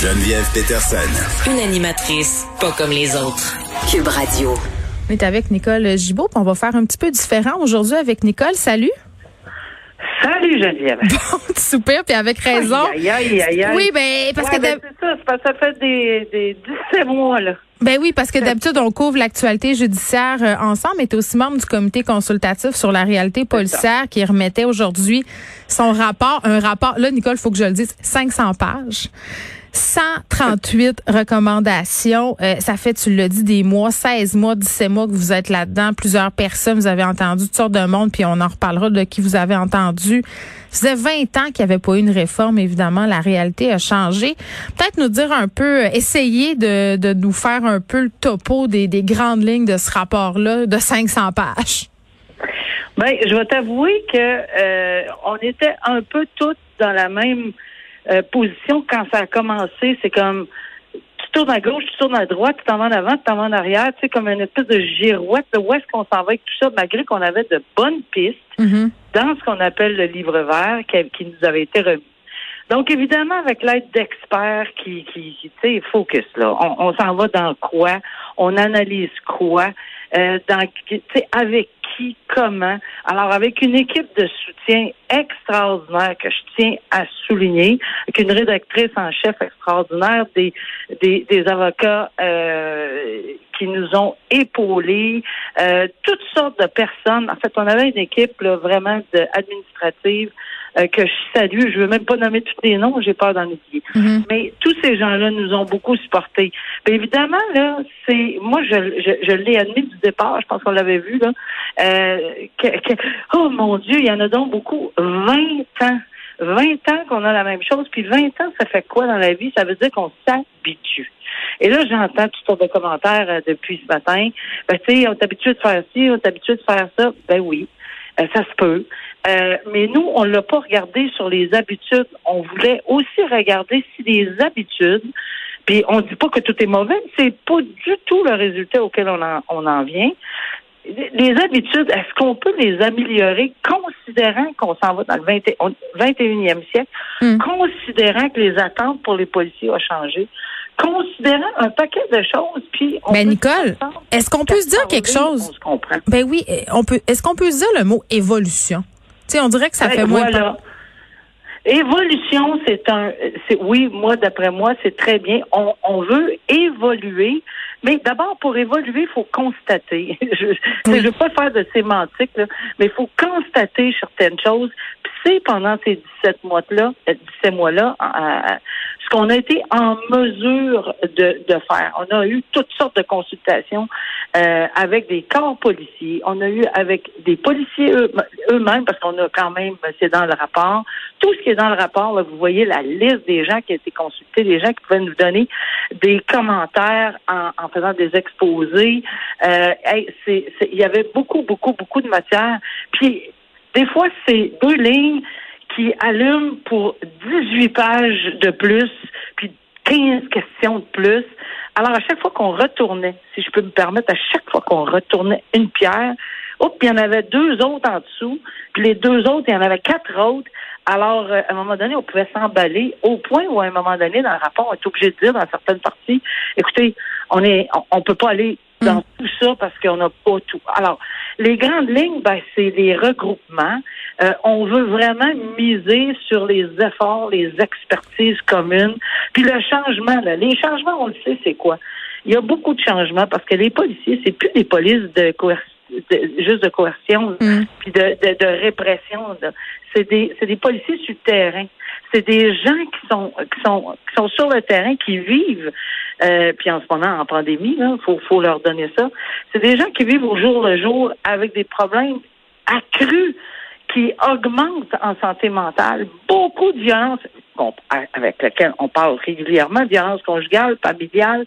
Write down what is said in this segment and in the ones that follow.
Geneviève Peterson. Une animatrice pas comme les autres. Cube Radio. On est avec Nicole Gibault, puis on va faire un petit peu différent aujourd'hui avec Nicole. Salut. Salut Geneviève. Bon, tu soupires, puis avec raison. Aïe, aïe, aïe, aïe. Oui, ben parce Ouais, que ben, d'hab- c'est ça, c'est parce que ça fait des, des 17 mois, là. ben oui, parce que d'habitude on couvre l'actualité judiciaire euh, ensemble, mais tu aussi membre du comité consultatif sur la réalité policière qui remettait aujourd'hui son rapport, un rapport. Là, Nicole, faut que je le dise, 500 pages. 138 recommandations. Euh, ça fait, tu l'as dit, des mois, 16 mois, 17 mois que vous êtes là-dedans. Plusieurs personnes, vous avez entendu toutes sortes de monde, puis on en reparlera de qui vous avez entendu. Ça faisait 20 ans qu'il n'y avait pas eu une réforme, évidemment. La réalité a changé. Peut-être nous dire un peu, euh, essayer de, de nous faire un peu le topo des, des grandes lignes de ce rapport-là de 500 pages. Ben, je vais t'avouer que euh, on était un peu toutes dans la même euh, position quand ça a commencé. C'est comme tu tournes à gauche, tu tournes à droite, tu t'en vas en avant, tu t'en vas en arrière, tu sais, comme une espèce de girouette. là, Où est-ce qu'on s'en va avec tout ça, malgré qu'on avait de bonnes pistes Mhm. dans ce qu'on appelle le livre vert qui, qui nous avait été remis. Donc, évidemment, avec l'aide d'experts qui, qui, qui, tu sais, focus, là, on, on s'en va dans quoi, on analyse quoi, euh, dans, avec qui, comment? Alors, avec une équipe de soutien extraordinaire que je tiens à souligner, avec une rédactrice en chef extraordinaire, des, des, des avocats euh, qui nous ont épaulés, euh, toutes sortes de personnes. En fait, on avait une équipe là, vraiment de, administrative euh, que je salue. Je veux même pas nommer tous les noms, j'ai peur d'en oublier. Mhm. Mais tous ces gens-là nous ont beaucoup supportés. Bien évidemment, là, c'est moi je, je, je l'ai admis du départ, je pense qu'on l'avait vu là. euh, que, que- oh mon Dieu, il y en a donc beaucoup. 20 ans. 20 ans qu'on a la même chose, puis 20 ans, ça fait quoi dans la vie? Ça veut dire qu'on s'habitue. Et là, j'entends toutes sortes de commentaires euh, depuis ce matin. Ben, tu sais, on est habitué de faire ci, on est habitué de faire ça. Ben oui, euh, ça se peut. Euh, mais nous, on l'a pas regardé sur les habitudes. On voulait aussi regarder si les habitudes, puis on dit pas que tout est mauvais, c'est pas du tout le résultat auquel on en, on en vient. Les habitudes, est-ce qu'on peut les améliorer considérant qu'on s'en va dans le 20 et- on- 21e siècle, Mm. considérant que les attentes pour les policiers ont changé, considérant un paquet de choses, puis on Ben, Nicole, est-ce qu'on peut se dire quelque chose? On se comprend. Ben oui, euh, on peut. Est-ce qu'on peut se dire le mot évolution? Sais, on dirait que ça fait moins voilà. Évolution, c'est un, c'est oui, moi d'après moi, c'est très bien. On, on veut évoluer, mais d'abord pour évoluer, il faut constater. je ne veux pas faire de sémantique, là, mais il faut constater certaines choses. Puis c'est pendant ces 17 mois-là, euh, 17 mois-là, euh, ce qu'on a été en mesure de, de faire. On a eu toutes sortes de consultations euh, avec des corps policiers. On a eu avec des policiers eux- eux-mêmes, parce qu'on a quand même, c'est dans le rapport, tout ce qui est dans le rapport, là, vous voyez la liste des gens qui ont été consultés, des gens qui pouvaient nous donner des commentaires en, en faisant des exposés. Euh, il y avait beaucoup, beaucoup, beaucoup de matière. Puis, des fois, c'est deux lignes qui allument pour 18 pages de plus, puis 15 questions de plus. Alors, à chaque fois qu'on retournait, si je peux me permettre, à chaque fois qu'on retournait une pierre, hop, il y en avait deux autres en dessous, puis les deux autres, il y en avait quatre autres. Alors, euh, à un moment donné, on pouvait s'emballer au point où, à un moment donné, dans le rapport, on est obligé de dire dans certaines parties, écoutez, on est, on, on peut pas aller dans tout ça parce qu'on n'a pas tout. Alors, les grandes lignes, ben, c'est les regroupements. Euh, on veut vraiment miser sur les efforts, les expertises communes, puis le changement. Là, les changements, on le sait, c'est quoi? Il y a beaucoup de changements parce que les policiers, c'est plus des polices de coercition de- juste de coercion Mm. puis de, de, de répression. C'est des c'est des policiers sur le terrain. C'est des gens qui sont qui sont qui sont sur le terrain, qui vivent. Euh, puis en ce moment en pandémie, là, faut faut leur donner ça. C'est des gens qui vivent au jour le jour avec des problèmes accrus qui augmentent en santé mentale. Beaucoup de violences avec lesquelles on parle régulièrement, violence conjugale, familiale,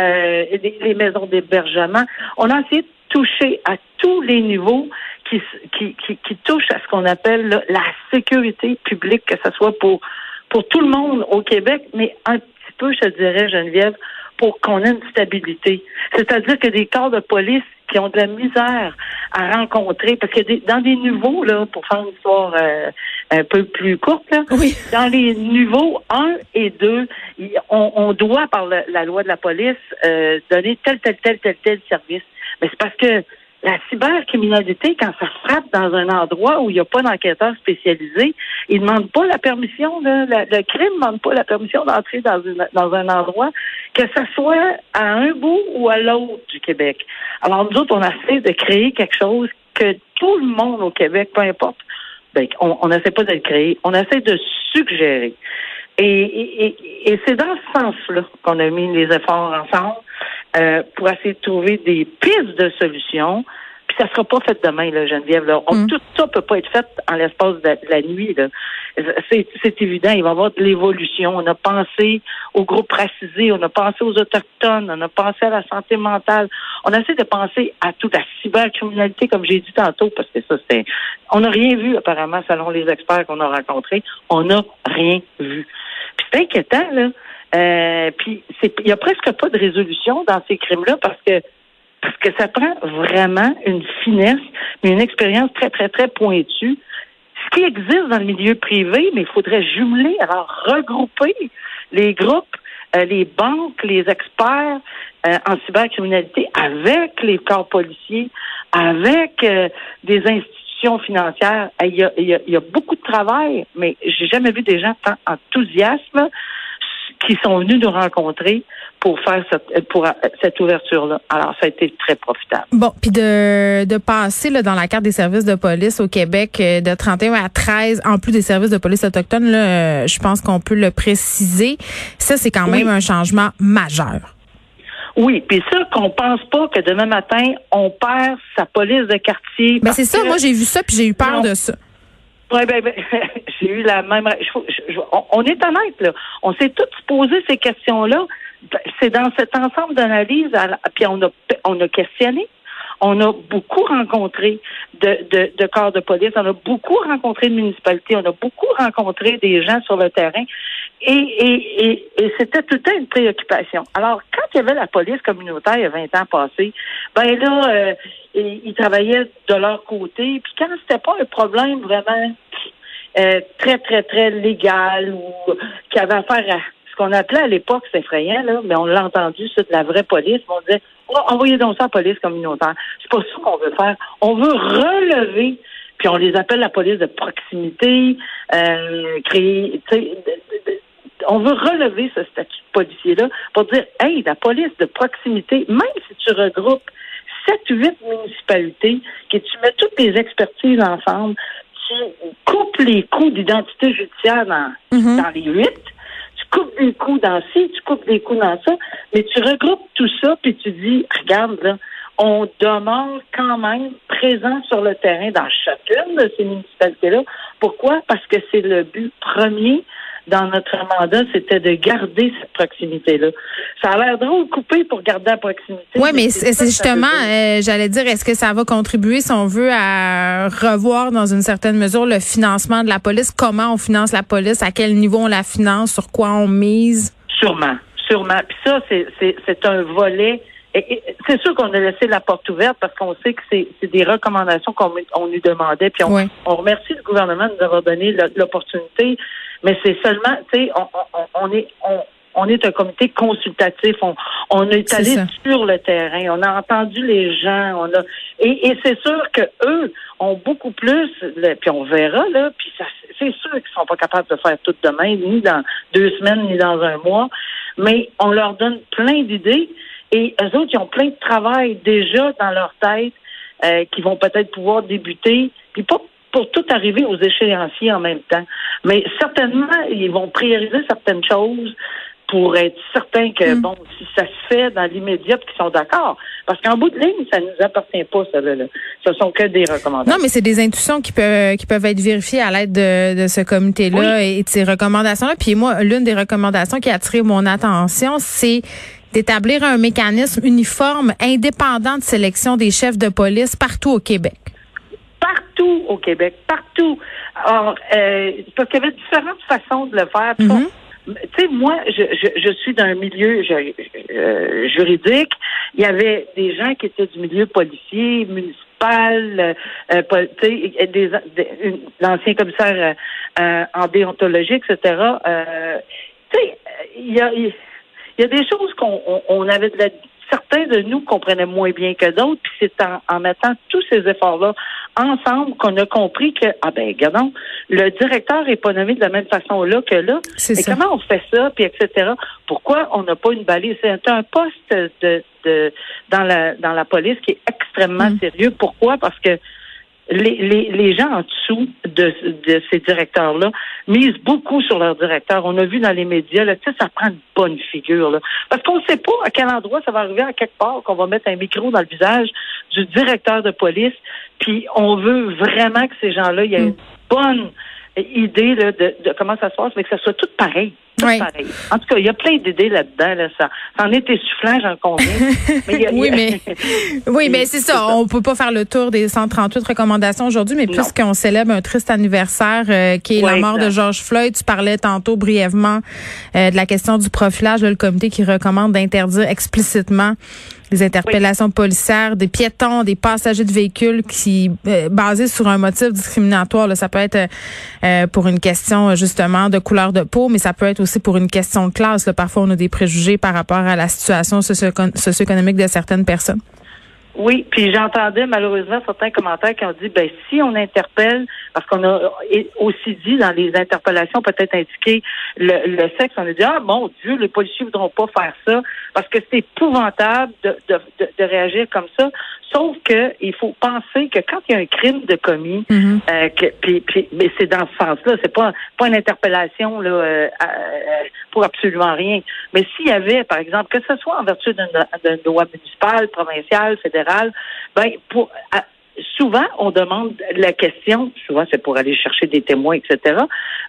euh, les maisons d'hébergement. On a essayé de toucher à tous les niveaux qui, qui, qui, qui touchent à ce qu'on appelle là, la sécurité publique, que ce soit pour, pour tout le monde au Québec, mais un petit peu, je te dirais, Geneviève, pour qu'on ait une stabilité. C'est-à-dire que des corps de police qui ont de la misère à rencontrer, parce que dans des niveaux, là, pour faire une histoire euh, un peu plus courte, là, dans les niveaux 1 et 2, on, doit, par la, loi de la police, euh, donner tel, tel, tel, tel, tel service. Mais c'est parce que la cybercriminalité, quand ça frappe dans un endroit où il n'y a pas d'enquêteur spécialisé, il ne demande pas la permission, le crime ne demande pas la permission d'entrer dans, dans un endroit, que ce soit à un bout ou à l'autre du Québec. Alors nous autres, on essaie de créer quelque chose que tout le monde au Québec, peu importe, ben, on n'essaie pas de le créer, on essaie de suggérer. Et, et c'est dans ce sens-là qu'on a mis les efforts ensemble. Euh, pour essayer de trouver des pistes de solutions. Puis ça sera pas fait demain, là, Geneviève. Là. Mm. Tout ça peut pas être fait en l'espace de, la nuit. C'est évident, il va y avoir de l'évolution. On a pensé aux groupes racisés, on a pensé aux autochtones, on a pensé à la santé mentale. On a essayé de penser à toute la cybercriminalité, comme j'ai dit tantôt, parce que ça, c'est... On n'a rien vu, apparemment, selon les experts qu'on a rencontrés. On n'a rien vu. Puis c'est inquiétant, là. Euh, puis il y a presque pas de résolution dans ces crimes-là parce que parce que ça prend vraiment une finesse, mais une expérience très très très pointue. Ce qui existe dans le milieu privé, mais il faudrait jumeler, alors regrouper les groupes, euh, les banques, les experts euh, en cybercriminalité avec les corps policiers, avec des institutions financières. Il y, a, il y, a, beaucoup de travail, mais j'ai jamais vu des gens tant enthousiastes qui sont venus nous rencontrer pour faire cette, pour cette ouverture-là. Alors, ça a été très profitable. Bon, puis de, de passer là, dans la carte des services de police au Québec euh, de 31 à 13, en plus des services de police autochtones, là, euh, je pense qu'on peut le préciser. Ça, c'est quand même un changement majeur. Oui, puis ça, qu'on pense pas que demain matin, on perd sa police de quartier. Ben, c'est ça, moi j'ai vu ça, puis j'ai eu peur de ça. Oui, ben, ben j'ai eu la même. on, est honnête, là. On s'est tous posé ces questions-là. C'est dans cet ensemble d'analyses, puis on a, on a questionné. On a beaucoup rencontré de, de, de, corps de police, on a beaucoup rencontré de municipalités, on a beaucoup rencontré des gens sur le terrain. Et, et, et, et c'était tout une préoccupation. Alors, quand il y avait la police communautaire il y a 20 ans passés, ben là, euh, ils travaillaient de leur côté. Puis quand c'était pas un problème vraiment euh, très, très, très légal ou qui avait affaire à ce qu'on appelait à l'époque, c'est effrayant, là, mais on l'a entendu, c'est de la vraie police. On disait, oh, envoyez donc ça à la police communautaire. C'est pas ça qu'on veut faire. On veut relever, puis on les appelle la police de proximité, euh, créer, on veut relever ce statut de policier-là pour dire, hey, la police de proximité, même si tu regroupes sept, huit municipalités, que tu mets toutes tes expertises ensemble, tu coupes les coûts d'identité judiciaire dans, mhm. dans les huit, tu coupes des coûts dans ci, tu coupes des coûts dans ça, mais tu regroupes tout ça, puis tu dis, regarde, là, on demande quand même présent sur le terrain dans chacune de ces municipalités-là. Pourquoi? Parce que c'est le but premier dans notre mandat, c'était de garder cette proximité-là. Ça a l'air drôle coupé pour garder la proximité. Oui, mais, c'est justement, euh, j'allais dire, est-ce que ça va contribuer, si on veut, à revoir dans une certaine mesure le financement de la police? Comment on finance la police? À quel niveau on la finance? Sur quoi on mise? Sûrement, sûrement. Puis ça, c'est un volet c'est sûr qu'on a laissé la porte ouverte parce qu'on sait que c'est des recommandations qu'on on nous demandait. Puis on, on, remercie le gouvernement de nous avoir donné l'opportunité mais c'est seulement, tu sais, on, on, on, est on, on est un comité consultatif. On, on est, allé sur le terrain. On a entendu les gens. On a et, et c'est sûr que eux ont beaucoup plus. puis on verra là. Puis c'est sûr qu'ils sont pas capables de faire tout demain, ni dans deux semaines, ni dans un mois. Mais on leur donne plein d'idées et eux autres, ils ont plein de travail déjà dans leur tête euh, qui vont peut-être pouvoir débuter. Puis pas pour tout arriver aux échéanciers en même temps. Mais certainement, ils vont prioriser certaines choses pour être certains que, mm. bon, si ça se fait dans l'immédiat, qu'ils sont d'accord. Parce qu'en bout de ligne, ça ne nous appartient pas, ça, là. Ce sont que des recommandations. Non, mais c'est des intuitions qui peuvent, qui peuvent être vérifiées à l'aide de, de ce comité-là et de ces recommandations-là. Puis moi, l'une des recommandations qui a attiré mon attention, c'est d'établir un mécanisme uniforme indépendant de sélection des chefs de police partout au Québec partout au Québec, partout. Alors, euh, parce qu'il y avait différentes façons de le faire. Mhm. tu sais, moi, je, je, je, suis d'un milieu euh, juridique. Il y avait des gens qui étaient du milieu policier, municipal, euh, sais, des, l'ancien commissaire euh, en déontologie, etc. tu sais, il y a, il y a des choses qu'on on, avait de la certains de nous comprenaient moins bien que d'autres, puis c'est en, mettant tous ces efforts-là ensemble qu'on a compris que, ah ben, regardons, le directeur est pas nommé de la même façon là que là. Mais comment on fait ça, puis etc. Pourquoi on n'a pas une balise? C'est un poste de, de, dans la dans la police qui est extrêmement mm. sérieux. Pourquoi? Parce que les, les, les, gens en dessous de, de ces directeurs-là misent beaucoup sur leurs directeurs. On a vu dans les médias, là, ça prend une bonne figure. Là. Parce qu'on ne sait pas à quel endroit ça va arriver à quelque part qu'on va mettre un micro dans le visage du directeur de police. Puis on veut vraiment que ces gens-là, il y une bonne idée de, de, comment ça se passe, mais que ça soit tout pareil. En tout cas, il y a plein d'idées là-dedans. Là, ça, ça en est essoufflant, j'en conviens. oui, mais, oui, mais c'est ça. On peut pas faire le tour des 138 recommandations aujourd'hui, mais puisqu'on célèbre un triste anniversaire euh, qui est la mort de George Floyd, tu parlais tantôt brièvement euh, de la question du profilage, le comité qui recommande d'interdire explicitement des interpellations policières, des piétons, des passagers de véhicules qui euh, basés sur un motif discriminatoire. Là, ça peut être euh, pour une question justement de couleur de peau, mais ça peut être aussi pour une question de classe. Là. Parfois, on a des préjugés par rapport à la situation socio-économique de certaines personnes. Oui, puis j'entendais malheureusement certains commentaires qui ont dit ben si on interpelle, parce qu'on a aussi dit dans les interpellations peut-être indiqué le, sexe, on a dit Ah mon Dieu, les policiers voudront pas faire ça parce que c'est épouvantable de, de, de, réagir comme ça. Sauf que il faut penser que quand il y a un crime de commis, mm-hmm. euh, que, puis, puis, mais c'est dans ce sens-là, c'est pas pas une interpellation là euh, euh, pour absolument rien. Mais s'il y avait, par exemple, que ce soit en vertu d'une loi municipale, provinciale, fédérale, ben pour souvent, on demande la question, souvent c'est pour aller chercher des témoins, etc.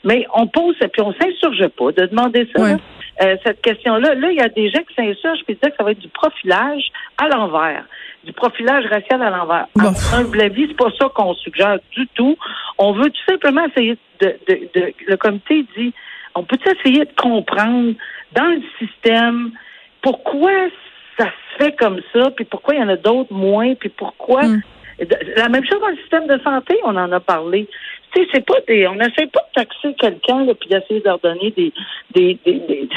Mais on pose, puis on s'insurge pas de demander ça. Euh, cette question-là, là, il y a des gens qui s'insurgent puis disent que ça va être du profilage à l'envers, du profilage racial à l'envers. Bon. À vie, c'est pas ça qu'on suggère du tout. On veut tout simplement essayer de, de, de le comité dit, on peut essayer de comprendre dans le système pourquoi ça se fait comme ça, puis pourquoi il y en a d'autres moins, puis pourquoi hmm. La même chose dans le système de santé, on en a parlé. Tu sais, c'est pas des, on n'essaie pas de taxer quelqu'un puis d'essayer de leur donner des, des, des,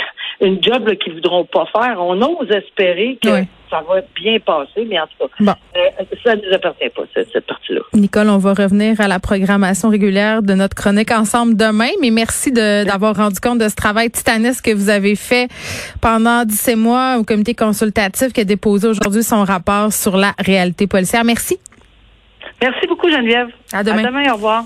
une job qu'ils voudront pas faire. On ose espérer que ça va bien passer, mais en tout cas, euh, ça ne nous appartient pas cette, cette partie-là. Nicole, on va revenir à la programmation régulière de notre chronique ensemble demain, mais merci d'avoir rendu compte de ce travail titanesque que vous avez fait pendant 17 mois au comité consultatif qui a déposé aujourd'hui son rapport sur la réalité policière. Merci. Merci beaucoup, Geneviève. À demain. À demain, au revoir.